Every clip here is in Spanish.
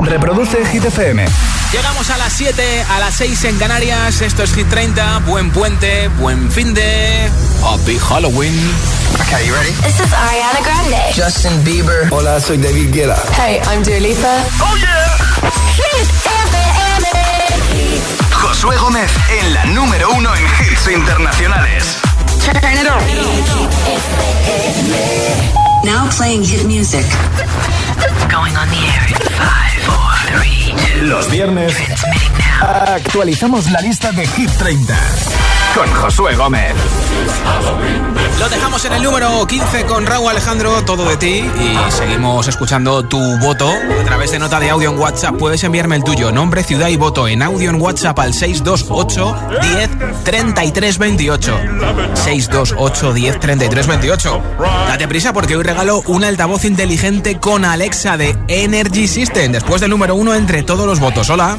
Reproduce Hit FM. Llegamos a las 7, a las 6 en Canarias. Esto es Hit 30. Buen puente, buen fin de. Happy Halloween. Okay, you ready? This is Ariana Grande. Justin Bieber. Hola, soy David Guetta. Hey, I'm Dua Lipa. ¡Oh, yeah! Hit FM. Josué Gómez en la número uno en hits internacionales. Turn it on. Now playing hit music. Going on the air in five, four, three, two. Los viernes actualizamos la lista de Hit 30 con Josué Gómez. Lo dejamos en el número 15 con Raúl Alejandro, todo de ti. Y seguimos escuchando tu voto a través de nota de audio en WhatsApp. Puedes enviarme el tuyo, nombre, ciudad y voto en audio en WhatsApp al 628 10 33 28. 628 10 33 28. Date prisa porque hoy regalo un altavoz inteligente con Alexa de Energy System. Después del número uno entre todos los votos. Hola.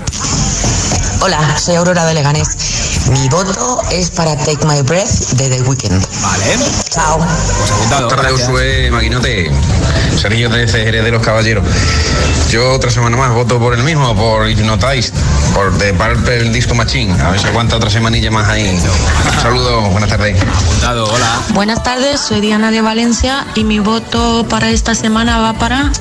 Hola, soy Aurora de Leganés. Mi voto es para Take My Breath de The Weeknd. Vale. Chao. Pues apuntado. Buenas tardes, Gracias. Ursue, Maquinote, Sergio de CGR de los Caballeros. Yo otra semana más voto por el mismo, por Hypnotize, por The Purple el Disco Machine. A ver si aguanta otra semanilla más ahí. Un saludo, buenas tardes. Apuntado, hola. Buenas tardes, soy Diana de Valencia y mi voto para esta semana va para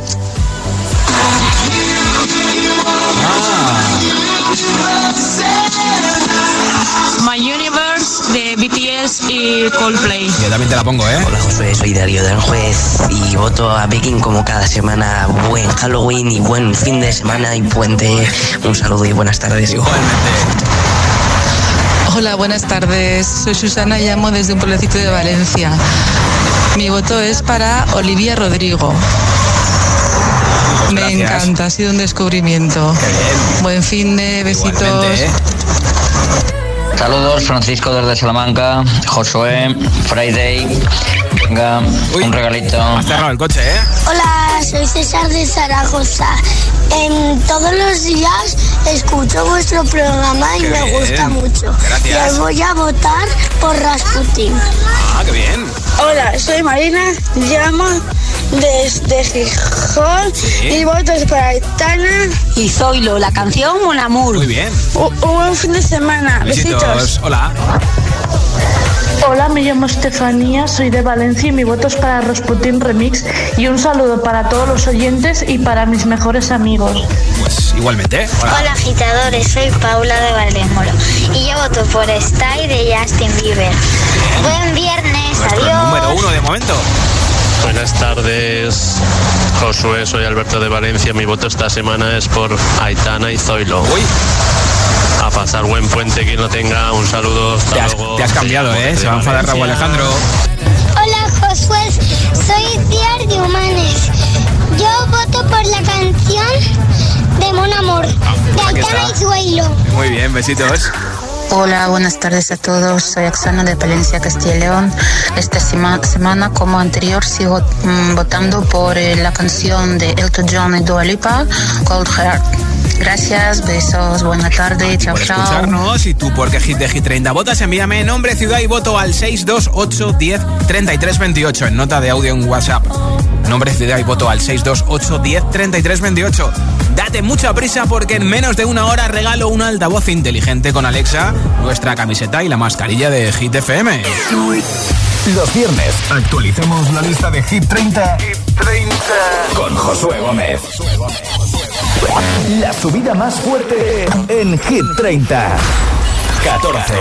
My Universe de BTS y Coldplay. Yo también te la pongo, ¿eh? Hola Josué, soy Darío del Juez y voto a Pekín como cada semana. Buen Halloween y buen fin de semana y puente. Un saludo y buenas tardes. Igualmente. Hola, buenas tardes. Soy Susana y llamo desde un pueblecito de Valencia. Mi voto es para Olivia Rodrigo. Me encanta, ha sido un descubrimiento. Qué bien. Buen fin de besitos. Saludos, Francisco desde Salamanca, Josué, Friday. Venga, Uy. un regalito. Has cerrado el coche, ¿eh? Hola, soy César de Zaragoza. En todos los días escucho vuestro programa y Qué me bien. gusta mucho. Gracias. Y voy a votar por Rasputin. Ah, qué bien. Hola, soy Marina, llamo desde Gijón Sí. y voto es para Aitana. Y Zoilo, la canción Mon Amour. Muy bien. Un buen fin de semana. Besitos. Hola. Hola, me llamo Estefanía, soy de Valencia y mi voto es para Rasputin Remix. Y un saludo para todos los oyentes y para mis mejores amigos. Pues igualmente. Hola. Hola agitadores, soy Paula de Valdemoro y yo voto por Stay de Justin Bieber. Buen viernes, Nuestro adiós. número uno de momento. Buenas tardes, Josué, soy Alberto de Valencia. Mi voto esta semana es por Aitana y Zoilo. Uy, A pasar buen puente, quien no tenga un saludo. Hasta te has, luego. te has cambiado, ¿eh? Se va a enfadar Raúl Alejandro. Hola Josué, soy Piar de Humanes. Yo voto por la canción de Mon Amor, de aquí Aitana y Suelo. Muy bien, besitos. Hola, buenas tardes a todos. Soy Oxana de Palencia, Castilla y León. Esta sema- semana, como anterior, sigo mm, votando por eh, la canción de Elton John y Dua Cold Heart. Gracias, besos, buena tarde, chao, Por chao. escucharnos y tú porque Hit de Hit 30 votas, envíame nombre, ciudad y voto al 628 10 33 28 en nota de audio en WhatsApp. Nombre, ciudad y voto al 628 10 33 28. Date mucha prisa porque en menos de una hora regalo un altavoz inteligente con Alexa, nuestra camiseta y la mascarilla de Hit FM. Los viernes actualicemos la lista de Hit 30, con Josué Gómez. La subida más fuerte en Hit 30. 14.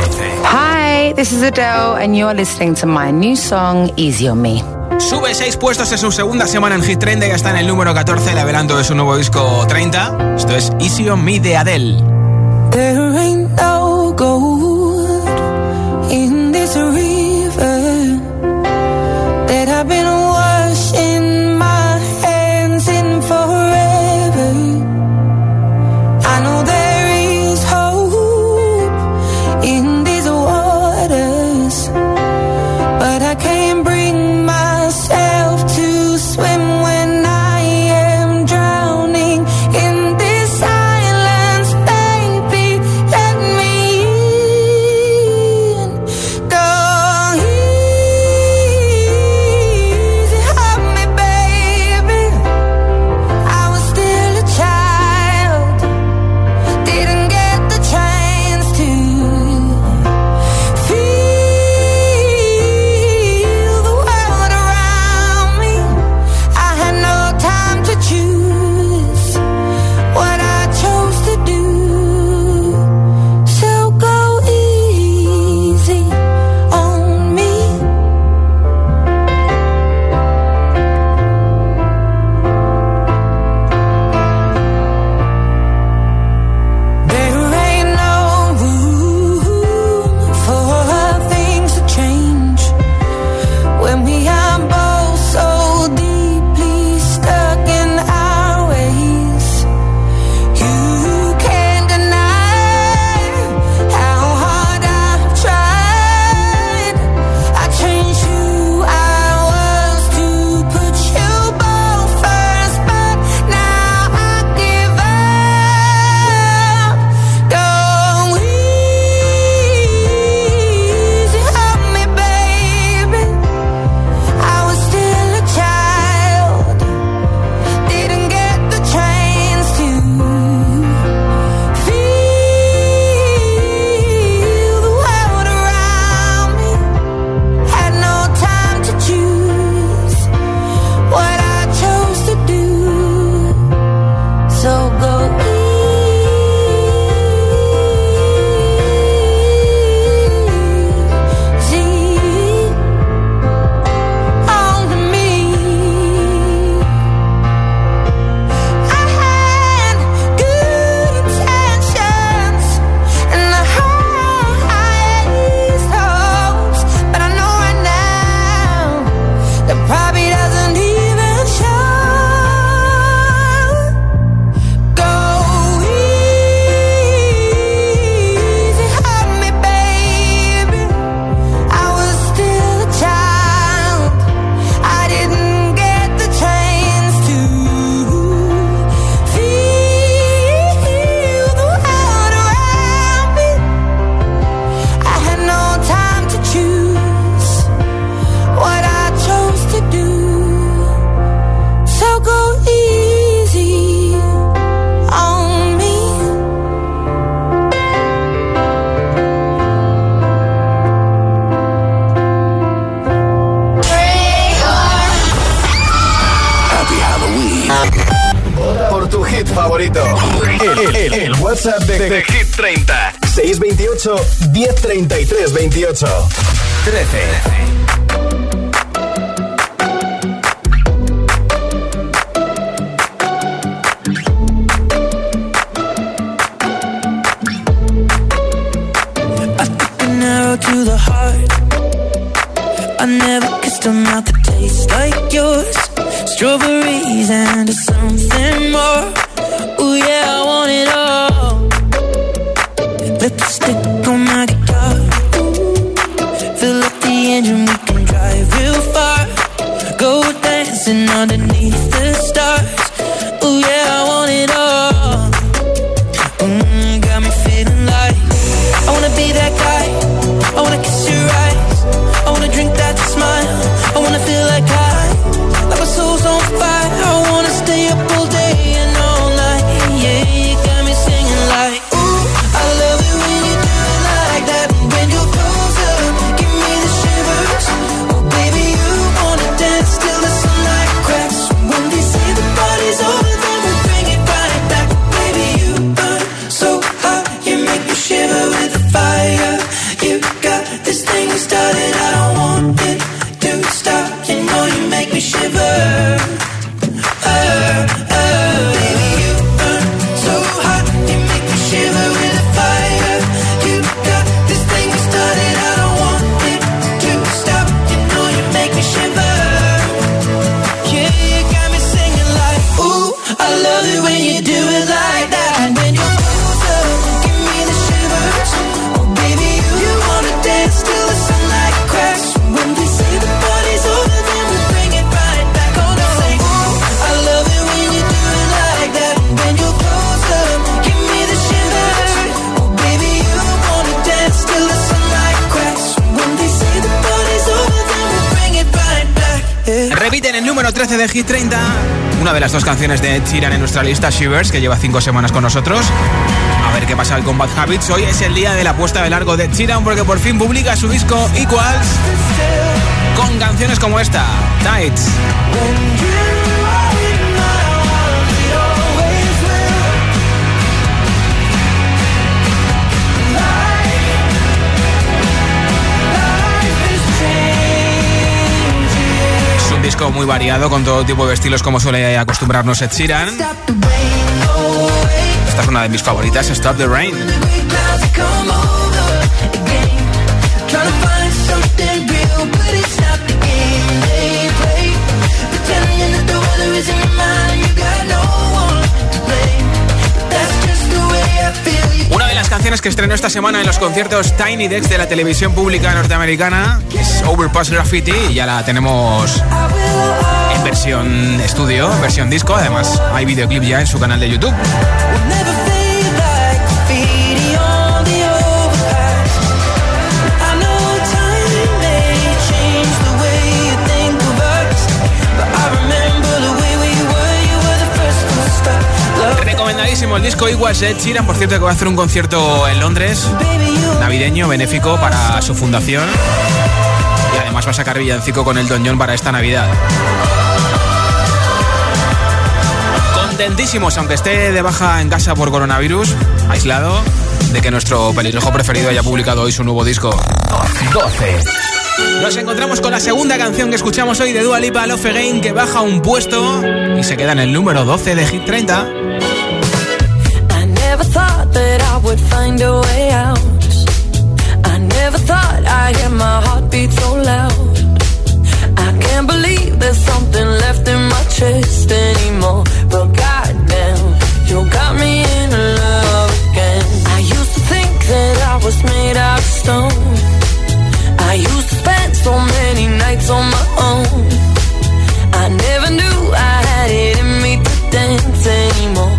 Hi, this is Adele and you're listening to my new song, Easy on Me. Sube seis puestos en su segunda semana en Hit 30 y ya está en el número 14, revelando de su nuevo disco 30. Esto es Easy on Me de Adele. Favorito. El, el, WhatsApp de, de, Hit 30. 628 1033 28. 13. Número 13 de Hit 30. Una de las dos canciones de Ed Sheeran en nuestra lista, Shivers, que lleva cinco semanas con nosotros. A ver qué pasa con Bad Habits. Hoy es el día de la puesta de largo de Ed Sheeran porque por fin publica su disco Equals con canciones como esta, Tights. Disco muy variado con todo tipo de estilos como suele acostumbrarnos Ed Sheeran. Esta es una de mis favoritas, Stop the Rain. Las canciones que estrenó esta semana en los conciertos Tiny Dex de la televisión pública norteamericana es Overpass Graffiti y ya la tenemos en versión estudio, versión disco. Además, hay videoclip ya en su canal de YouTube. Recomendadísimo el disco Igual Ed Sheeran, por cierto que va a hacer un concierto en Londres, navideño, benéfico para su fundación. Y además va a sacar villancico con el Don John para esta Navidad. Contentísimos, aunque esté de baja en casa por coronavirus, aislado, de que nuestro pelirrojo preferido haya publicado hoy su nuevo disco. 12. Nos encontramos con la segunda canción que escuchamos hoy de Dua Lipa, Love Again, que baja un puesto y se queda en el número 12 de Hit 30. Thought that I would find a way out. I never thought I'd hear my heartbeat so loud. I can't believe there's something left in my chest anymore. But goddamn, you got me in love again. I used to think that I was made out of stone. I used to spend so many nights on my own. I never knew I had it in me to dance anymore.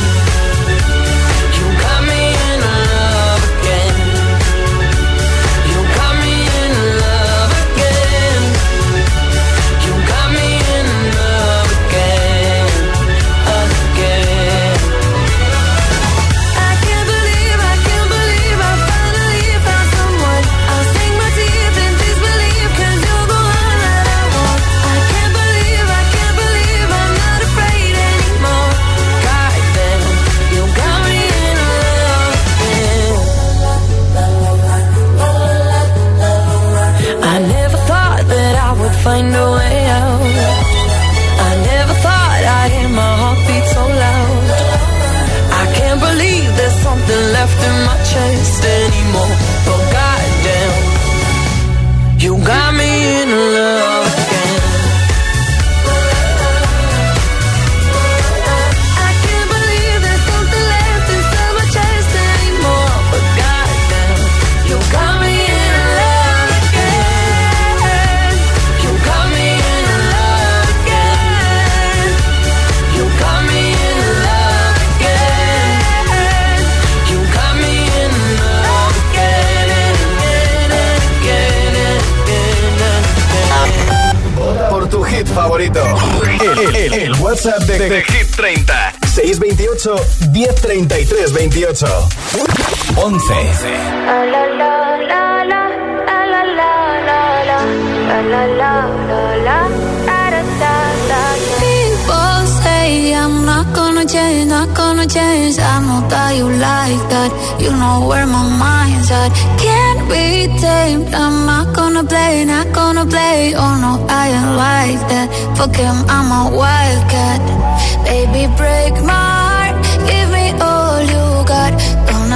628 1033 28. 11. People say I'm not gonna change, not gonna change. I know that you like that. You know where my mind's at. Can't be tamed. I'm not gonna play, not gonna play. Oh no, I ain't like that. Fuck him, I'm a wildcat. Baby, break my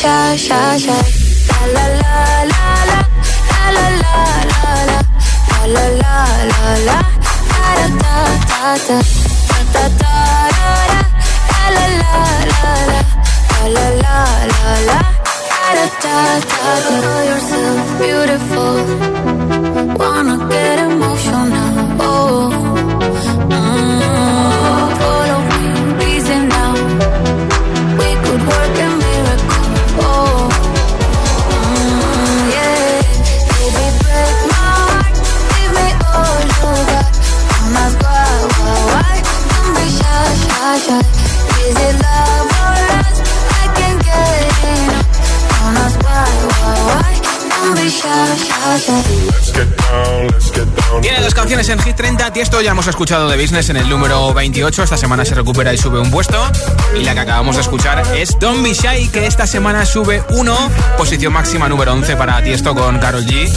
shy, shy, shy. La la la la la la la la la la la la la la da da da da da da da da la la la la la la la la da da da da know yourself beautiful wanna get emotional shy is it love Tiene dos canciones en Hit 30. Tiesto ya hemos escuchado de Business en el número 28. Esta semana se recupera y sube un puesto. Y la que acabamos de escuchar es Don't Be Shy, que esta semana sube uno. Posición máxima número 11 para Tiesto con Carol G.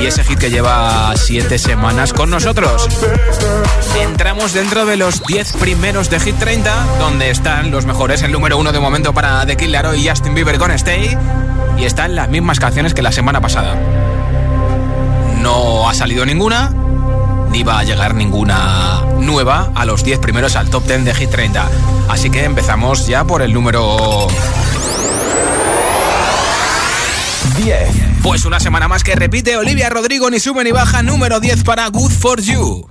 Y ese hit que lleva 7 semanas con nosotros. Entramos dentro de los 10 primeros de Hit 30, donde están los mejores. El número 1 de momento para The Kid Laroi y Justin Bieber con Stay. Y están las mismas canciones que la semana pasada. No ha salido ninguna, ni va a llegar ninguna nueva a los 10 primeros al top 10 de Hit 30. Así que empezamos ya por el número 10. Pues una semana más que repite Olivia Rodrigo, ni sube ni baja, número 10 para Good For You.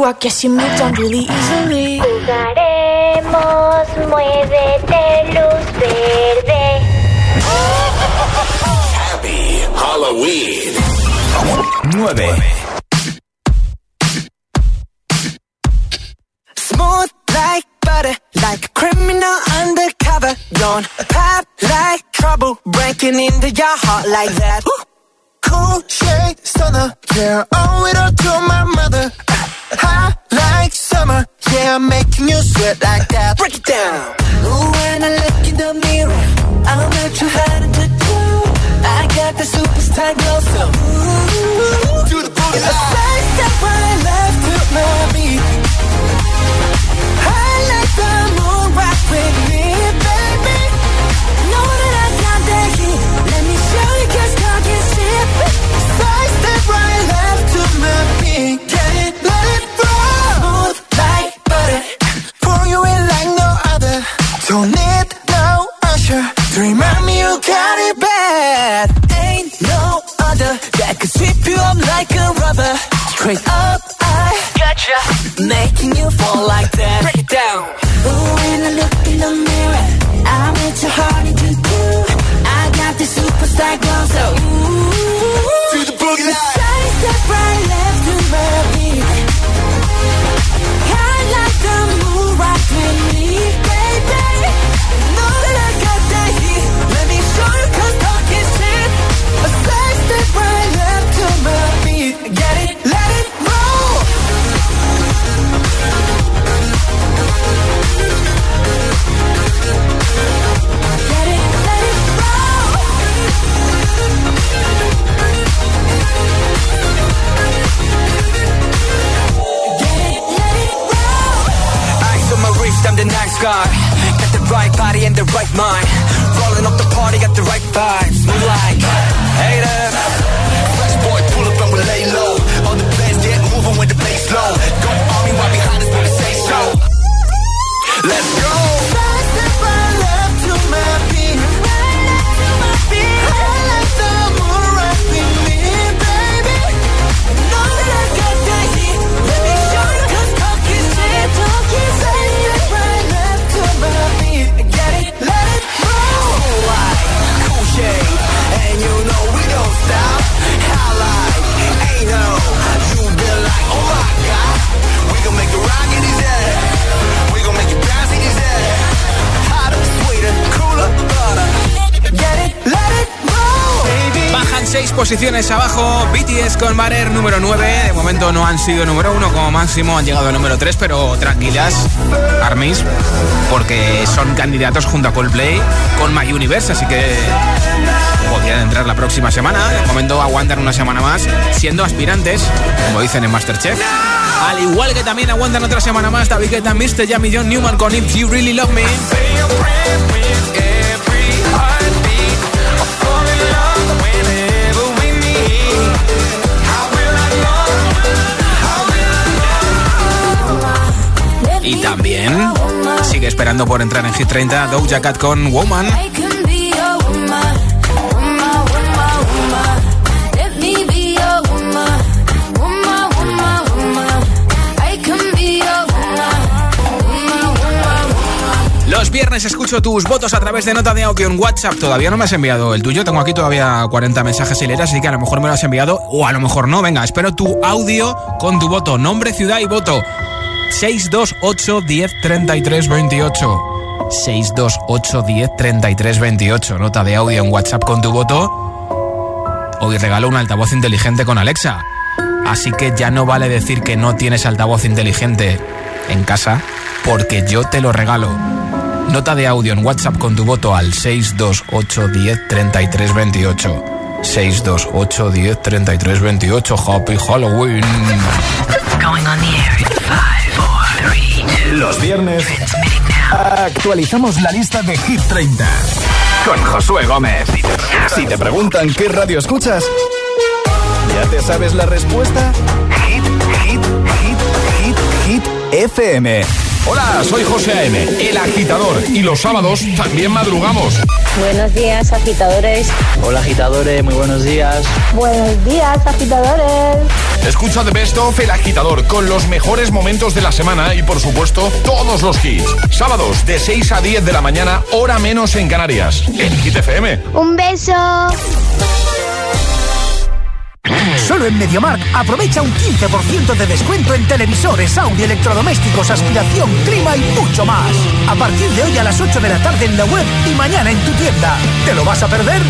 You, I guess you moved on really easily. Jugaremos, muévete, luz verde. Happy Halloween. 9. Smooth like butter, like a criminal undercover. Don't pop like trouble, breaking into your heart like that. Cool shade stunner, yeah, owe it all to my mother. Hot like summer, yeah, I'm making you sweat like that. Break it down. Ooh, when I look in the mirror, I'm not too hard to do. I got the superstar glow, so ooh, do the booty. A side step right left to my beat. I like the moon rock with me, baby. Don't need no usher to remind me you got it bad. Ain't no other that could sweep you up like a rubber. Straight up, I gotcha. Making you fall like that. Break it down. Ooh, when I look in the mirror, I'm at your heart con Barer número 9. De momento no han sido número 1 como máximo. Han llegado al número 3, pero tranquilas, Armis, porque son candidatos junto a Coldplay con My Universe, así que podrían entrar la próxima semana. De momento aguantan una semana más siendo aspirantes, como dicen en Masterchef. Al igual que también aguantan otra semana más David Guetta, Mr. Jam y John Newman con If You Really Love Me. Y también sigue esperando por entrar en Hit 30 Doja Cat con Woman. Los viernes escucho tus votos a través de nota de audio en WhatsApp. Todavía no me has enviado el tuyo. Tengo aquí todavía 40 mensajes y letras, así que a lo mejor me lo has enviado o a lo mejor no. Venga, espero tu audio con tu voto. Nombre, ciudad y voto. 628 10 33 28. 628 10 33 28. Nota de audio en WhatsApp con tu voto. Hoy regalo un altavoz inteligente con Alexa. Así que ya no vale decir que no tienes altavoz inteligente en casa, porque yo te lo regalo. Nota de audio en WhatsApp con tu voto al 628 10 33 28. 628 10 33 28. Happy Halloween. Going on the air in five, four, three, two. Los viernes actualizamos la lista de Hit 30 con Josué Gómez. Si te preguntan qué radio escuchas, ¿ya te sabes la respuesta? Hit, hit, hit, hit, hit, FM. Hola, soy José A.M., el agitador. Y los sábados también madrugamos. Buenos días, agitadores. Hola, agitadores, muy buenos días. Buenos días, agitadores. Escucha The Best of El Agitador con los mejores momentos de la semana y, por supuesto, todos los hits. Sábados de 6 a 10 de la mañana, hora menos en Canarias. En Hit FM. Un beso. Solo en MediaMark aprovecha un 15% de descuento en televisores, audio, electrodomésticos, aspiración, clima y mucho más. A partir de hoy a las 8 de la tarde en la web y mañana en tu tienda. ¿Te lo vas a perder?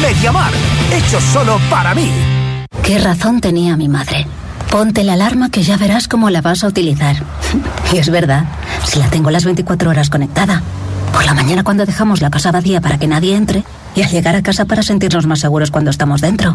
MediaMark, hecho solo para mí. ¿Qué razón tenía mi madre? Ponte la alarma que ya verás cómo la vas a utilizar. y es verdad, si la tengo las 24 horas conectada. Por la mañana cuando dejamos la casa vacía para que nadie entre y al llegar a casa para sentirnos más seguros cuando estamos dentro.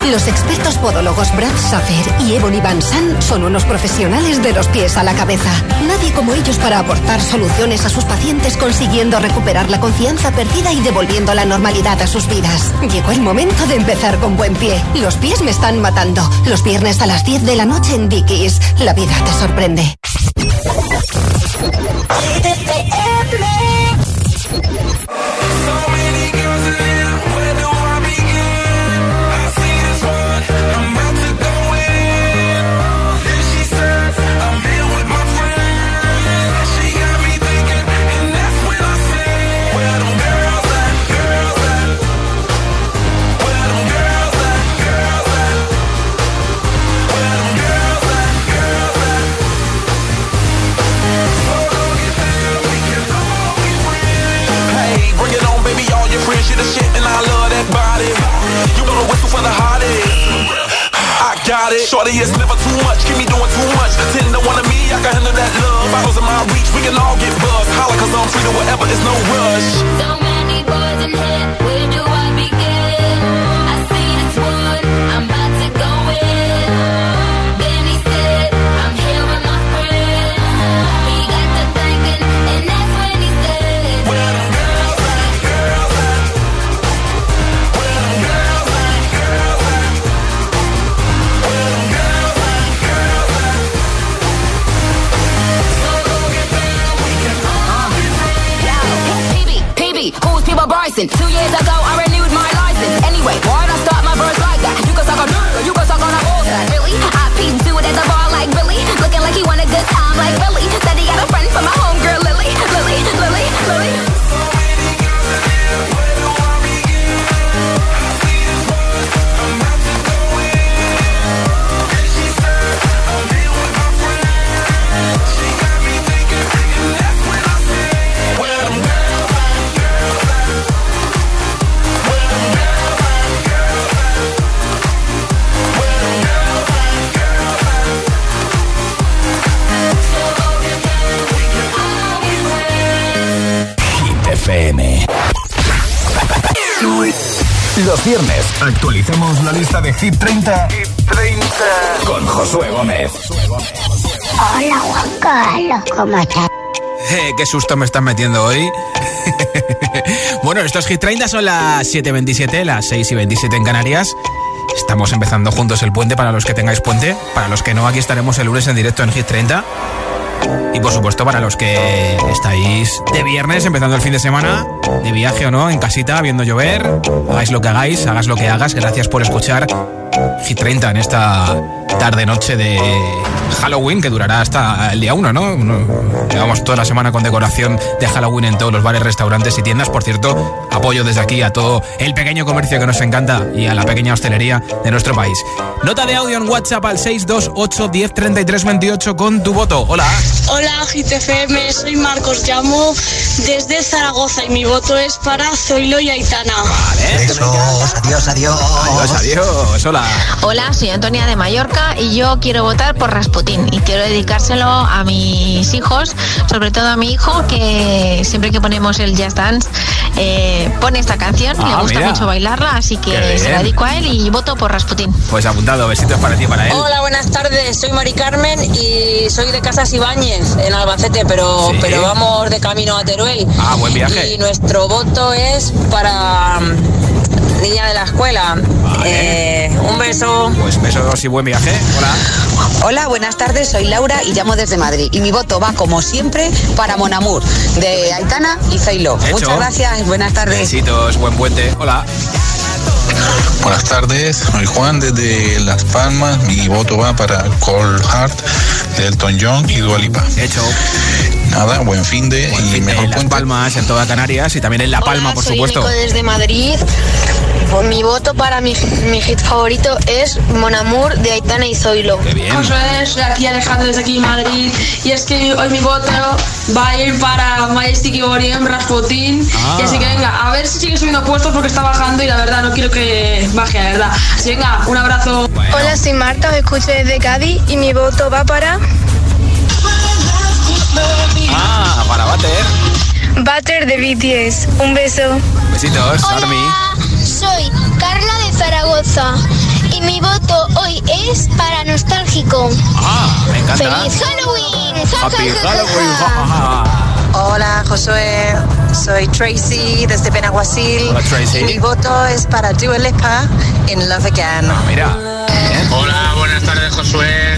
Los expertos podólogos Brad Safer y Ebony Van San son unos profesionales de los pies a la cabeza. Nadie como ellos para aportar soluciones a sus pacientes consiguiendo recuperar la confianza perdida y devolviendo la normalidad a sus vidas. Llegó el momento de empezar con buen pie. Los pies me están matando. Los viernes a las 10 de la noche en Dickies. La vida te sorprende. You the shit, and I love that body. You the whistle for the hottest. I got it. Shorty, it's never too much. Keep me doing too much. Ten to one of me, I can handle that love. Bottles in my reach, we can all get buzzed. Holla, cause I'm free to whatever, it's no rush. So many boys in here, People Bryson? Two years lista de Hit 30, con Josué Gómez. Hola, Juan Carlos, ¿cómo estás? Eh, qué susto me están metiendo hoy. bueno, estos Hit 30 son las 7.27, las 6 y 27 en Canarias. Estamos empezando juntos el puente para los que tengáis puente. Para los que no, aquí estaremos el lunes en directo en Hit 30. Y por supuesto, para los que estáis de viernes, empezando el fin de semana, de viaje o no, en casita, viendo llover, hagáis lo que hagáis, hagas lo que hagas. Gracias por escuchar Hit 30 en esta tarde-noche de Halloween, que durará hasta el día 1, ¿no? Llevamos toda la semana con decoración de Halloween en todos los bares, restaurantes y tiendas. Por cierto, apoyo desde aquí a todo el pequeño comercio que nos encanta y a la pequeña hostelería de nuestro país. Nota de audio en WhatsApp al 628 10 33 28 con tu voto. Hola. Hola GTFM, soy Marcos, llamo desde Zaragoza y mi voto es para Zoilo y Aitana. Besos, adiós, adiós. Adiós, adiós. Hola. Hola. Soy Antonia de Mallorca y yo quiero votar por Y quiero dedicárselo a mis hijos, sobre todo a mi hijo que siempre que ponemos el Just Dance eh, pone esta canción, Ah, le gusta mira. mucho bailarla, así que se la dedico a él y voto por Rasputín. Pues apuntado, besitos para ti para él. Hola, buenas tardes. Soy Mari Carmen y soy de Casas Ibáñez, en Albacete, pero, Sí. pero vamos de camino a Teruel. Ah, buen viaje. Y nuestro voto es para niña de la escuela. Eh, un beso. Pues besos y buen viaje. Hola. Hola, buenas tardes, soy Laura y llamo desde Madrid. Y mi voto va, como siempre, para Monamur, de Aitana y. Hecho. Muchas gracias, buenas tardes. Besitos, buen puente. Hola. Buenas tardes, soy Juan desde Las Palmas. Mi voto va para Cold Heart de Elton John y Dua Lipa. Hecho. Nada, buen fin de y mejor En Las Palmas, en toda Canarias y también en La Palma, por soy supuesto. Nico desde Madrid. Pues mi voto para mi, mi hit favorito es Mon Amour de Aitana y Zoilo. Qué bien. Soy aquí Alejandro desde aquí Madrid y es que hoy mi voto va a ir para Majestic y Oriem, Rasputin Ah. y así que venga, a ver si sigue subiendo puestos porque está bajando y la verdad no quiero que baje, la verdad. Así que venga, un abrazo. Hola, soy Marta, me escucho desde Cádiz y mi voto va para Ah, para bater. Butter de BTS. Un beso. Besitos, Army. Soy Carla de Zaragoza y mi voto hoy es para nostálgico. Ah, me encanta. ¡Feliz Halloween! Ja, Happy ja, ja, Halloween. Hola Josué, soy Tracy desde Benaguasil. Hola, Tracy. Y mi voto es para Dua Lipa in Love Again. Mira. Hola, buenas tardes Josué.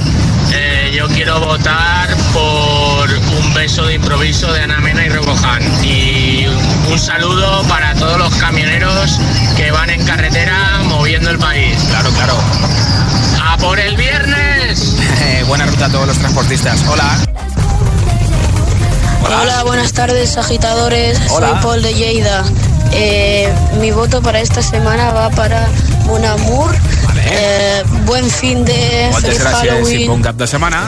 Eh, yo quiero votar por un beso de improviso de Ana Mena y Robohan. Y un saludo para todos los camioneros que van en carretera moviendo el país. Claro, claro. ¡A por el viernes! Eh, buena ruta a todos los transportistas. Hola. Hola, buenas tardes, agitadores. Hola. Soy Paul de Lleida. Eh, mi voto para esta semana va para Mon Amour. Eh, buen fin de Moltes gràcies i Halloween. bon cap de setmana.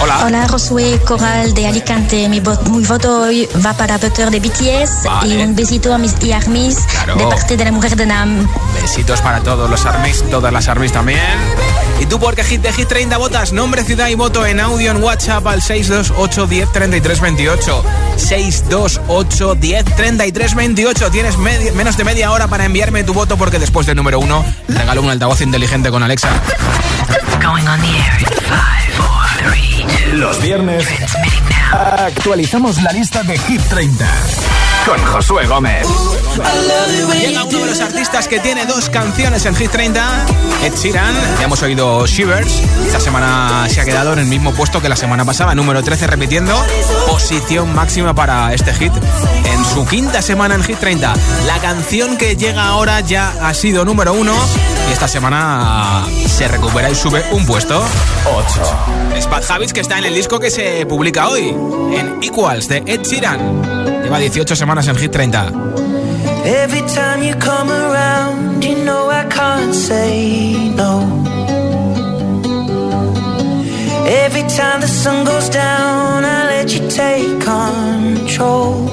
Hola. Hola, Josué Coral de Alicante. Mi, vo- mi voto hoy va para Butter de BTS Vale. y un besito a mis y Armis Claro. de parte de la mujer de Nam. Besitos para todos los armies, todas las armies también. ¿Y tú por qué hit de Hit 30 votas? Nombre, ciudad y voto en audio en WhatsApp al 628 10 33 28. 628 10 33 28. Tienes menos de media hora para enviarme tu voto porque después del número uno regalo un altavoz inteligente con Alexa. Going on the air in five, four, three, two. Los viernes actualizamos la lista de Hit 30 con Josué Gómez. Llega uno de los artistas que tiene dos canciones en Hit 30, Ed Sheeran. Ya hemos oído Shivers. Esta semana se ha quedado en el mismo puesto que la semana pasada, número 13 repitiendo. Posición máxima para este hit en su quinta semana en Hit 30. La canción que llega ahora ya ha sido número uno y esta semana se recupera y sube un puesto. 8. Es Bad Habits que está en el disco que se publica hoy, en Equals de Ed Sheeran. Lleva 18 semanas en Hit 30. Every time you come around, you know I can't say no. Every time the sun goes down, I let you take control.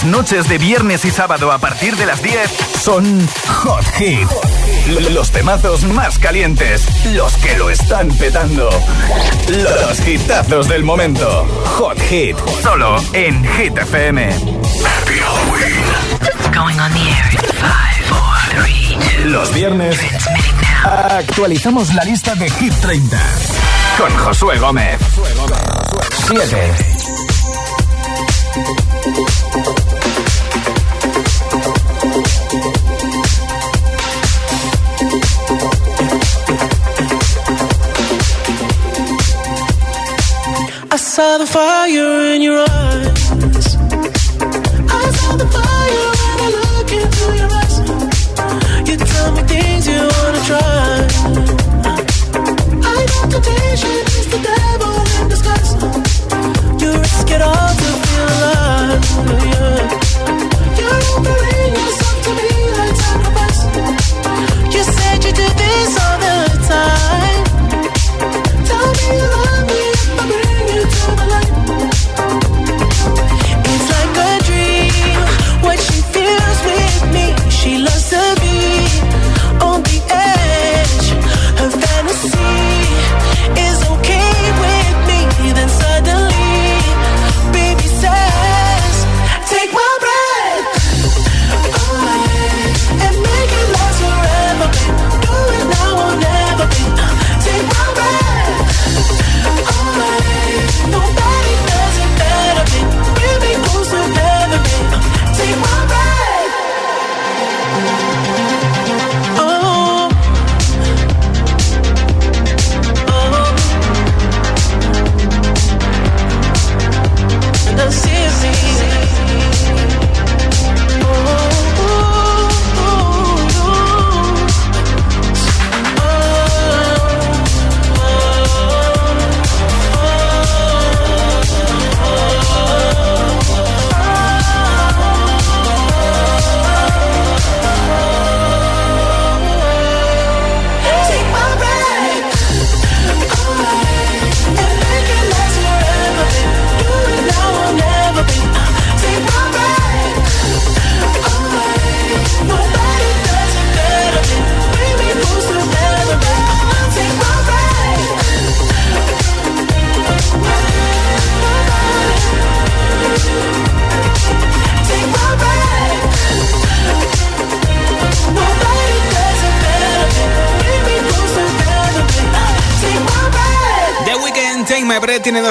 Las noches de viernes y sábado a partir de las 10 son Hot Hit. Los temazos más calientes, los que lo están petando. Los hitazos del momento. Hot Hit, solo en Hit FM. Going on the air five, four, three, two. Los viernes actualizamos la lista de Hit 30 con Josué Gómez. 7. I saw the fire in your eyes. I saw the fire when I look into your eyes. You tell me things you wanna try. I know temptation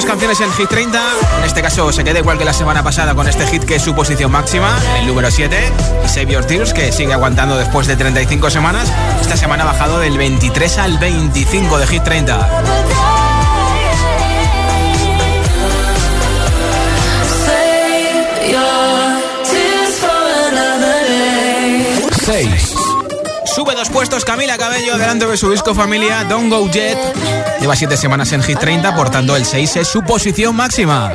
canciones en Hit 30. En este caso se queda igual que la semana pasada con este hit que es su posición máxima, el número 7. Y Save Your Tears, que sigue aguantando después de 35 semanas. Esta semana ha bajado del 23 al 25 de Hit 30. Save your tears for another day. 6. Sube dos puestos Camila Cabello delante de su disco familia Don't Go Jet. Lleva 7 semanas en Hit 30, por tanto el 6 es su posición máxima.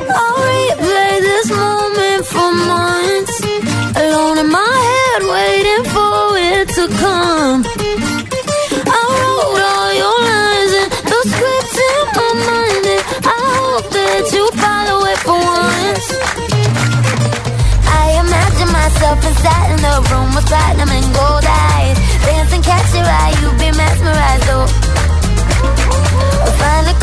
Myself inside in the room with platinum and gold eyes. Dancing, catch eye, you be mesmerized, oh.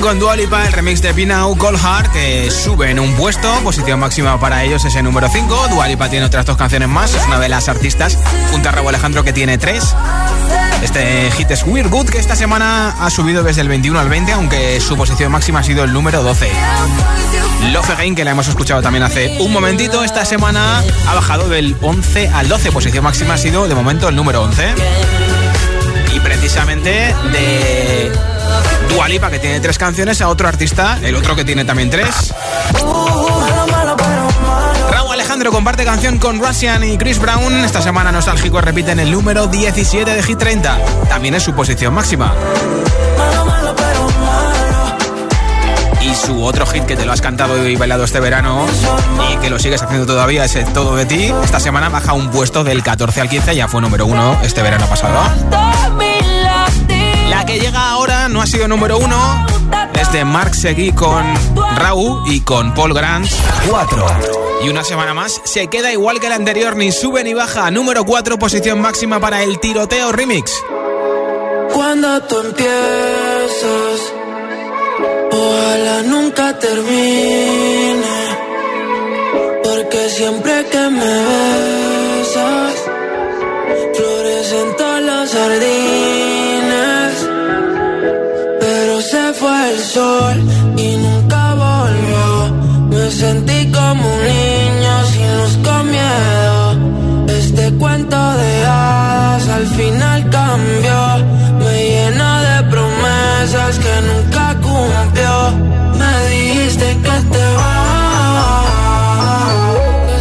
Con Dualipa, el remix de Pinau Cold Heart, que sube en un puesto, posición máxima para ellos es el número 5. Dualipa tiene otras dos canciones más, es una de las artistas, junto a Raúl Alejandro, que tiene tres. Este hit es Weird Good, que esta semana ha subido desde el 21 al 20, aunque su posición máxima ha sido el número 12. Love Again, que la hemos escuchado también hace un momentito, esta semana ha bajado del 11 al 12, posición máxima ha sido de momento el número 11. Precisamente de Dualipa, que tiene tres canciones, a otro artista, el otro que tiene también tres. Raúl Alejandro comparte canción con Russian y Chris Brown. Esta semana Nostálgico repite en el número 17 de Hit 30. También es su posición máxima. Y su otro hit que te lo has cantado y bailado este verano y que lo sigues haciendo todavía es Todo de ti. Esta semana baja un puesto del 14 al 15, ya fue número uno este verano pasado. La que llega ahora no ha sido número uno. Es de Mark Seguí con Raúl y con Paul Grant. 4. Y una semana más se queda igual que la anterior, ni sube ni baja. Número 4, posición máxima para el tiroteo remix. Cuando tú empiezas, ojalá nunca termine. Porque siempre que me besas, florecen todos los jardines cuento de hadas al final cambió. Me llena de promesas que nunca cumplió. Me dijiste que te vas,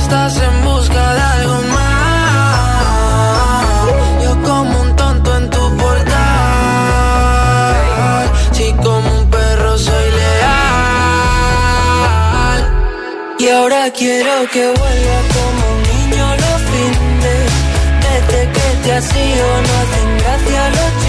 estás en busca de algo quiero que vuelva como un Has ido no hacen gracia los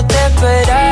esperar.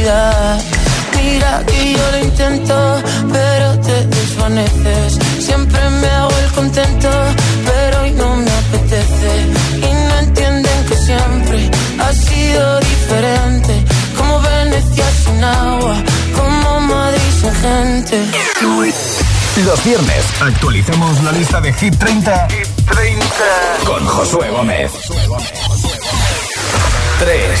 electricidad. Mira que yo lo intento, pero te desvaneces. Siempre me hago el contento, pero hoy no me apetece. Y no entienden que siempre ha sido diferente. Como Venecia sin agua, como Madrid sin gente. Los viernes actualicemos la lista de Hit 30, Hit 30. con Josué Gómez. 3.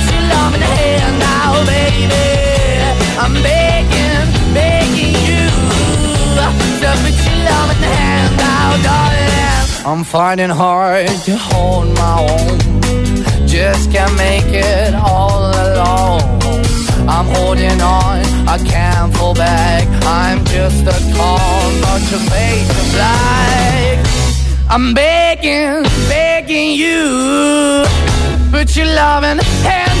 love in the hand now, baby. I'm begging, begging you to put your love in the hand now, darling. I'm finding hard to hold my own. Just can't make it all alone. I'm holding on, I can't fall back. I'm just a call, not to make a black. I'm begging, begging you. Put your loving hand.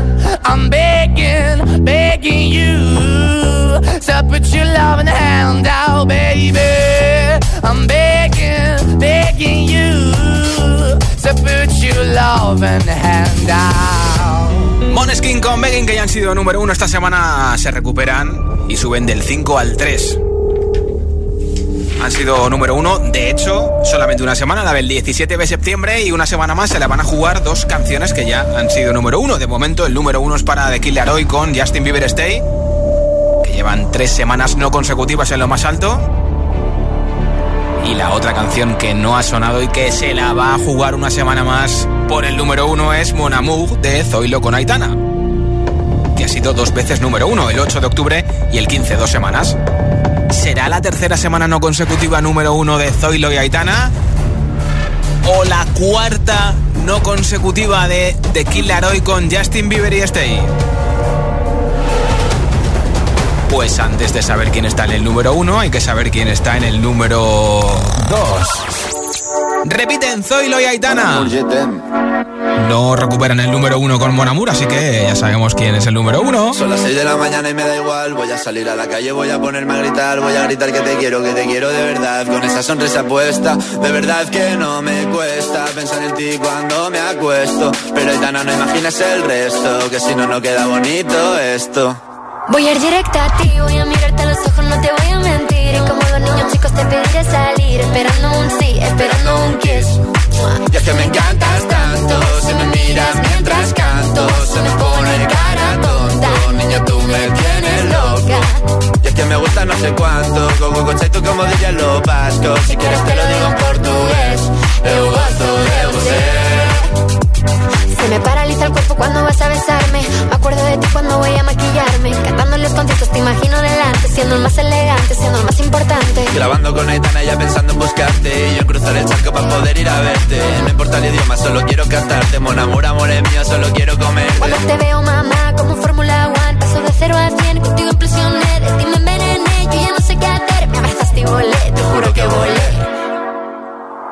I'm begging, begging you. So put your love in the hand now, baby. I'm begging, begging you. So put your love in the hand out. Moneskin con Begging, que ya han sido número uno esta semana, se recuperan y suben del 5 al 3. Han sido número uno, de hecho, solamente una semana, la del 17 de septiembre, y una semana más se le van a jugar dos canciones que ya han sido número uno. De momento, el número uno es para The Killer Hoy con Justin Bieber Stay, que llevan tres semanas no consecutivas en lo más alto. Y la otra canción que no ha sonado y que se la va a jugar una semana más por el número uno es Mon Amour de Zoilo con Aitana, que ha sido dos veces número uno, el 8 de octubre y el 15, dos semanas. ¿Será la tercera semana no consecutiva número uno de Zoilo y Aitana? ¿O la cuarta no consecutiva de The Hoy con Justin Bieber y Stay? Pues antes de saber quién está en el número uno, hay que saber quién está en el número dos. Repiten Zoilo y Aitana. No recuperan el número uno con Monamur, así que ya sabemos quién es el número uno. Son las 6 de la mañana y me da igual. Voy a salir a la calle, voy a ponerme a gritar. Voy a gritar que te quiero, que te quiero de verdad. Con esa sonrisa puesta, de verdad que no me cuesta pensar en ti cuando me acuesto. Pero Aitana, no imaginas el resto, que si no, no queda bonito esto. Voy a ir directa a ti, voy a a los ojos, no te voy a mentir. Y como los niños chicos te pediré salir, esperando un sí, esperando un kiss. Y es que me encantas tanto, si me miras mientras canto, se me pone cara tonta. Niña, tú me tienes loca. Y es que me gusta no sé cuánto, go, go, tú como dirían los vascos. Si quieres te lo digo en portugués, eu gosto de você. Se me paraliza el cuerpo cuando vas a besarme. Me acuerdo de ti cuando voy a maquillarme. Cantando los conciertos te imagino delante. Siendo el más elegante, siendo el más importante. Grabando con Aitana ya pensando en buscarte. Y yo en cruzar el charco para poder ir a verte. No importa el idioma, solo quiero cantarte. Mon amor, amor es mío, solo quiero comer. Cuando te veo, mamá, como Fórmula One. Paso de cero a cien, contigo impresioné. De ti me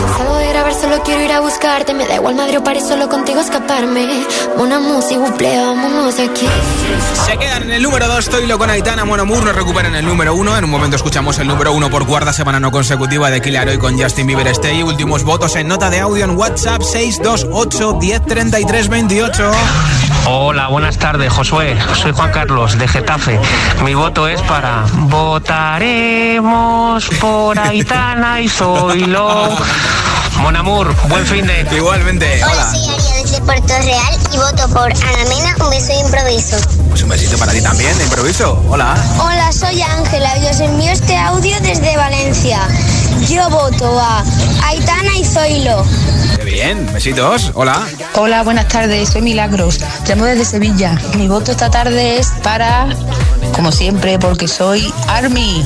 Cansado de grabar, solo quiero ir a buscarte. Me da igual Madrid o París, solo contigo escaparme. Una música, buple, vámonos aquí. Se quedan en el número 2, Zoilo con Aitana, Monamur nos recuperan el número 1. En un momento escuchamos el número 1 por cuarta semana no consecutiva de Killer Hoy con Justin Bieber Stay. Últimos votos en nota de audio en WhatsApp 628 1033 28. Hola, buenas tardes, Josué. Soy Juan Carlos de Getafe. Mi voto es para votaremos por Aitana y Zoilo. Monamur, buen fin de. Igualmente. Hola, soy Aria desde Puerto Real y voto por Ana Mena, un beso de improviso. Pues un besito para ti también, de improviso. Hola. Hola, soy Ángela y os envío este audio desde Valencia. Yo voto a Aitana y Zoilo. Bien, besitos. Hola. Hola, buenas tardes, soy Milagros. Llamo desde Sevilla. Mi voto esta tarde es para como siempre, porque soy Army,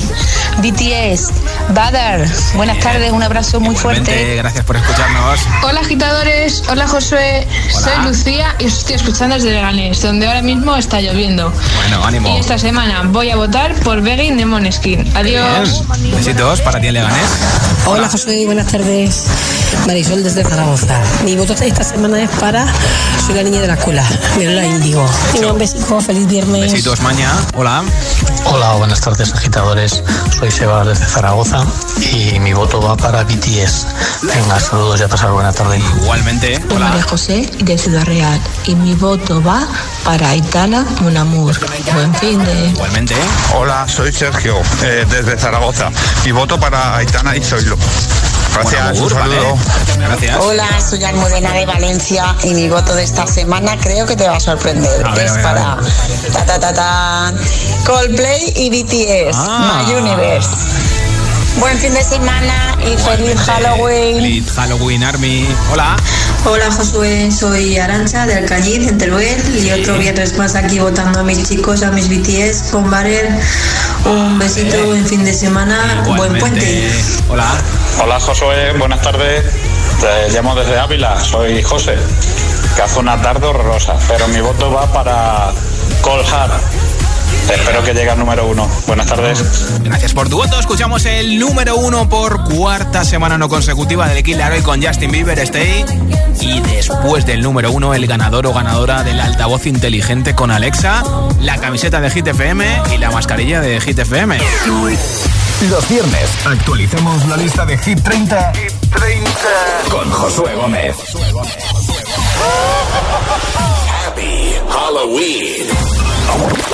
BTS, Badar. Buenas tardes, un abrazo muy fuerte. Gracias por escucharnos. Hola agitadores, hola Josué, soy Lucía y os estoy escuchando desde Leganés, donde ahora mismo está lloviendo. Bueno, ánimo. Y esta semana voy a votar por Begging de Moneskin. Adiós. Bien. Besitos para ti en Leganés. Hola Josué, buenas tardes. Marisol desde Zaragoza. Mi voto esta semana es para Soy la niña de la escuela, de la Índigo. Un besico, feliz viernes. Besitos, maña. Hola. Hola, buenas tardes agitadores. Soy Seba desde Zaragoza y mi voto va para BTS. Venga, saludos y a pasar buena tarde. Igualmente. Soy María José de Ciudad Real y mi voto va para Aitana Monamur. Buen fin de... Igualmente. Hola, soy Sergio eh, desde Zaragoza. Mi voto para Aitana y Zoilo. Gracias, un saludo. Gracias. Hola, soy Almudena de Valencia y mi voto de esta semana creo que te va a sorprender. A ver, es a ver, para a ta, ta, ta, ta, Coldplay y BTS, Ah. My Universe. Buen fin de semana y feliz Halloween. Feliz Halloween Army. Hola. Hola Josué, soy Arancha de Alcañiz, en Teruel, y otro viernes más aquí votando a mis chicos, a mis BTS, con Barer. Un besito, buen fin de semana, buen puente. Hola. Hola Josué, buenas tardes. Te llamo desde Ávila, soy José, que hace una tarde horrorosa, pero mi voto va para Cold Heart. Espero que llegue al número uno. Buenas tardes. Gracias por tu voto. Escuchamos el número uno por cuarta semana no consecutiva del Kill Laroi con Justin Bieber, Stay. Y después del número uno, el ganador o ganadora del altavoz inteligente con Alexa, la camiseta de Hit FM y la mascarilla de Hit FM. Los viernes actualicemos la lista de Hit 30, con Josué Gómez. Happy Halloween.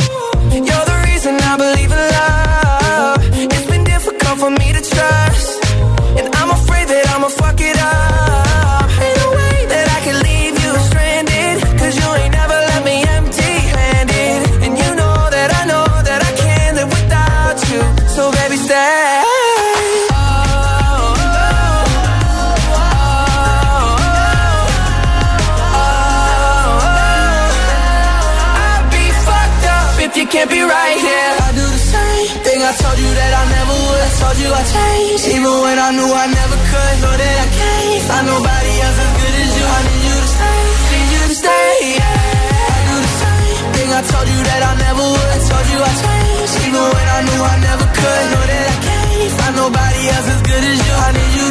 Changed, even when I knew I never could. Know that I can't find nobody else as good as you. I need you to stay, need you to stay. Yeah. I do the same thing I told you that I never would. I told you I changed, even when I knew I never could. Know that I can't find nobody else as good as you. I need you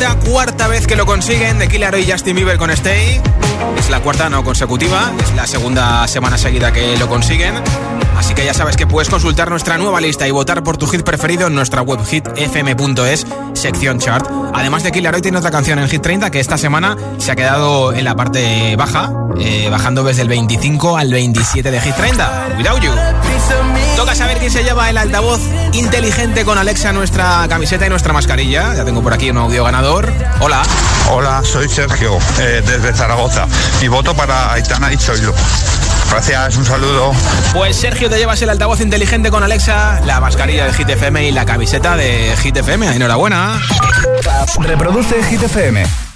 30, cuarta vez que lo consiguen de Killer y Justin Bieber con Stay. Es la cuarta no consecutiva, es la segunda semana seguida que lo consiguen. Así que ya sabes que puedes consultar nuestra nueva lista y votar por tu hit preferido en nuestra web hitfm.es, sección chart. Además de Killer Hoy tiene otra canción en Hit 30 que esta semana se ha quedado en la parte baja, eh, bajando desde el 25 al 27 de Hit 30. Without You. Toca saber quién se lleva el altavoz inteligente con Alexa, nuestra camiseta y nuestra mascarilla. Ya tengo por aquí un audio ganador. Hola. Hola, soy Sergio, eh, desde Zaragoza. Mi voto para Aitana y Zoilo. Gracias, un saludo. Pues Sergio, te llevas el altavoz inteligente con Alexa, la mascarilla de GTFM y la camiseta de GTFM. Enhorabuena. Reproduce GTFM.